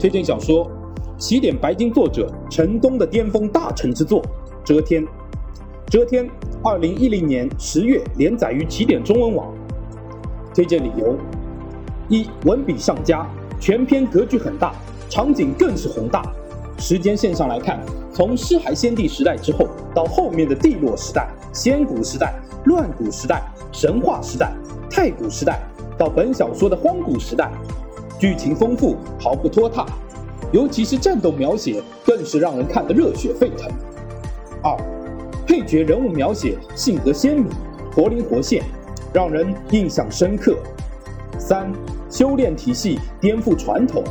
推荐小说《起点白金》，作者陈东的巅峰大成之作《遮天》。《遮天》二零一零年十月连载于起点中文网。推荐理由：一、文笔上佳，全篇格局很大，场景更是宏大。时间线上来看，从尸骸先帝时代之后，到后面的帝洛时代、仙古时代、乱古时代、神话时代、太古时代，到本小说的荒古时代。剧情丰富，毫不拖沓，尤其是战斗描写，更是让人看得热血沸腾。二，配角人物描写性格鲜明，活灵活现，让人印象深刻。三，修炼体系颠覆传统，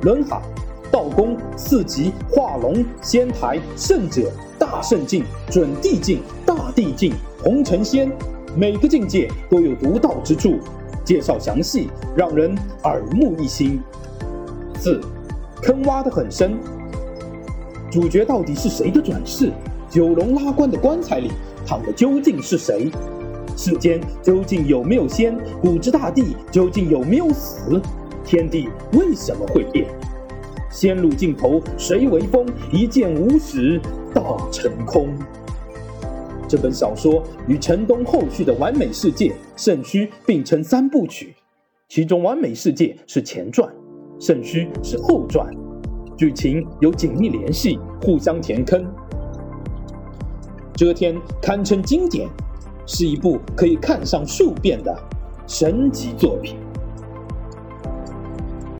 轮海、道宫、四级、化龙、仙台、圣者、大圣境、准地境、大地境、红尘仙，每个境界都有独到之处。介绍详细，让人耳目一新。四，坑挖得很深。主角到底是谁的转世？九龙拉棺的棺材里躺的究竟是谁？世间究竟有没有仙？古之大帝究竟有没有死？天地为什么会变？仙路尽头谁为峰？一剑无始大成空。这本小说与城东后续的《完美世界》《圣虚》并称三部曲，其中《完美世界》是前传，《圣虚》是后传，剧情有紧密联系，互相填坑。遮天堪称经典，是一部可以看上数遍的神级作品。